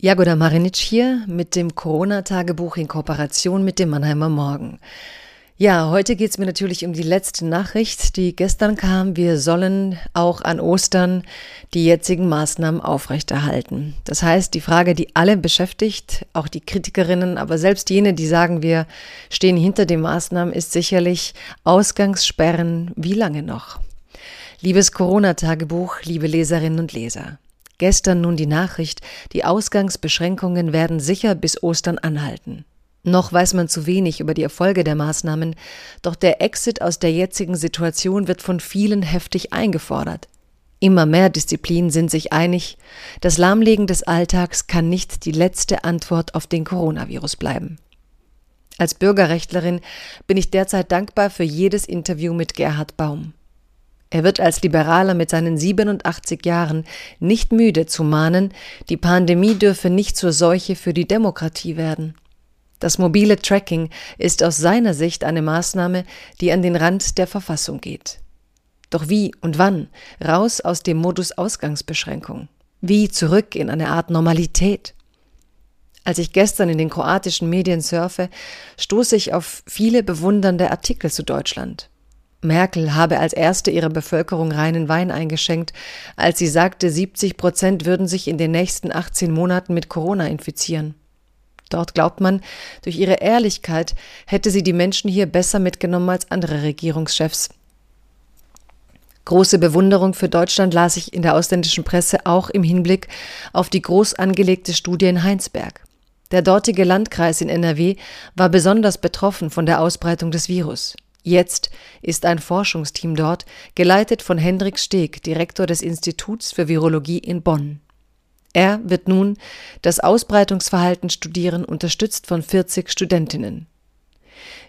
Jagoda Marinic hier mit dem Corona-Tagebuch in Kooperation mit dem Mannheimer Morgen. Ja, heute geht es mir natürlich um die letzte Nachricht, die gestern kam. Wir sollen auch an Ostern die jetzigen Maßnahmen aufrechterhalten. Das heißt, die Frage, die alle beschäftigt, auch die Kritikerinnen, aber selbst jene, die sagen, wir stehen hinter den Maßnahmen, ist sicherlich Ausgangssperren. Wie lange noch? Liebes Corona-Tagebuch, liebe Leserinnen und Leser. Gestern nun die Nachricht, die Ausgangsbeschränkungen werden sicher bis Ostern anhalten. Noch weiß man zu wenig über die Erfolge der Maßnahmen, doch der Exit aus der jetzigen Situation wird von vielen heftig eingefordert. Immer mehr Disziplinen sind sich einig, das Lahmlegen des Alltags kann nicht die letzte Antwort auf den Coronavirus bleiben. Als Bürgerrechtlerin bin ich derzeit dankbar für jedes Interview mit Gerhard Baum. Er wird als Liberaler mit seinen 87 Jahren nicht müde zu mahnen, die Pandemie dürfe nicht zur Seuche für die Demokratie werden. Das mobile Tracking ist aus seiner Sicht eine Maßnahme, die an den Rand der Verfassung geht. Doch wie und wann raus aus dem Modus Ausgangsbeschränkung? Wie zurück in eine Art Normalität? Als ich gestern in den kroatischen Medien surfe, stoße ich auf viele bewundernde Artikel zu Deutschland. Merkel habe als erste ihrer Bevölkerung reinen Wein eingeschenkt, als sie sagte, 70 Prozent würden sich in den nächsten 18 Monaten mit Corona infizieren. Dort glaubt man, durch ihre Ehrlichkeit hätte sie die Menschen hier besser mitgenommen als andere Regierungschefs. Große Bewunderung für Deutschland las ich in der ausländischen Presse auch im Hinblick auf die groß angelegte Studie in Heinsberg. Der dortige Landkreis in NRW war besonders betroffen von der Ausbreitung des Virus. Jetzt ist ein Forschungsteam dort, geleitet von Hendrik Steg, Direktor des Instituts für Virologie in Bonn. Er wird nun das Ausbreitungsverhalten studieren, unterstützt von 40 Studentinnen.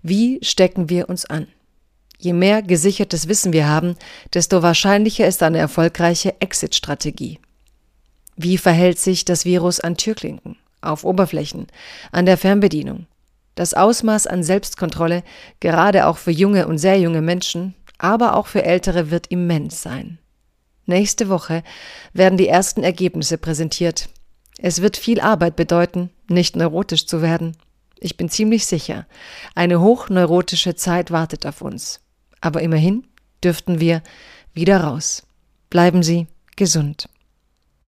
Wie stecken wir uns an? Je mehr gesichertes Wissen wir haben, desto wahrscheinlicher ist eine erfolgreiche Exit-Strategie. Wie verhält sich das Virus an Türklinken, auf Oberflächen, an der Fernbedienung? Das Ausmaß an Selbstkontrolle, gerade auch für junge und sehr junge Menschen, aber auch für Ältere, wird immens sein. Nächste Woche werden die ersten Ergebnisse präsentiert. Es wird viel Arbeit bedeuten, nicht neurotisch zu werden. Ich bin ziemlich sicher, eine hochneurotische Zeit wartet auf uns. Aber immerhin dürften wir wieder raus. Bleiben Sie gesund.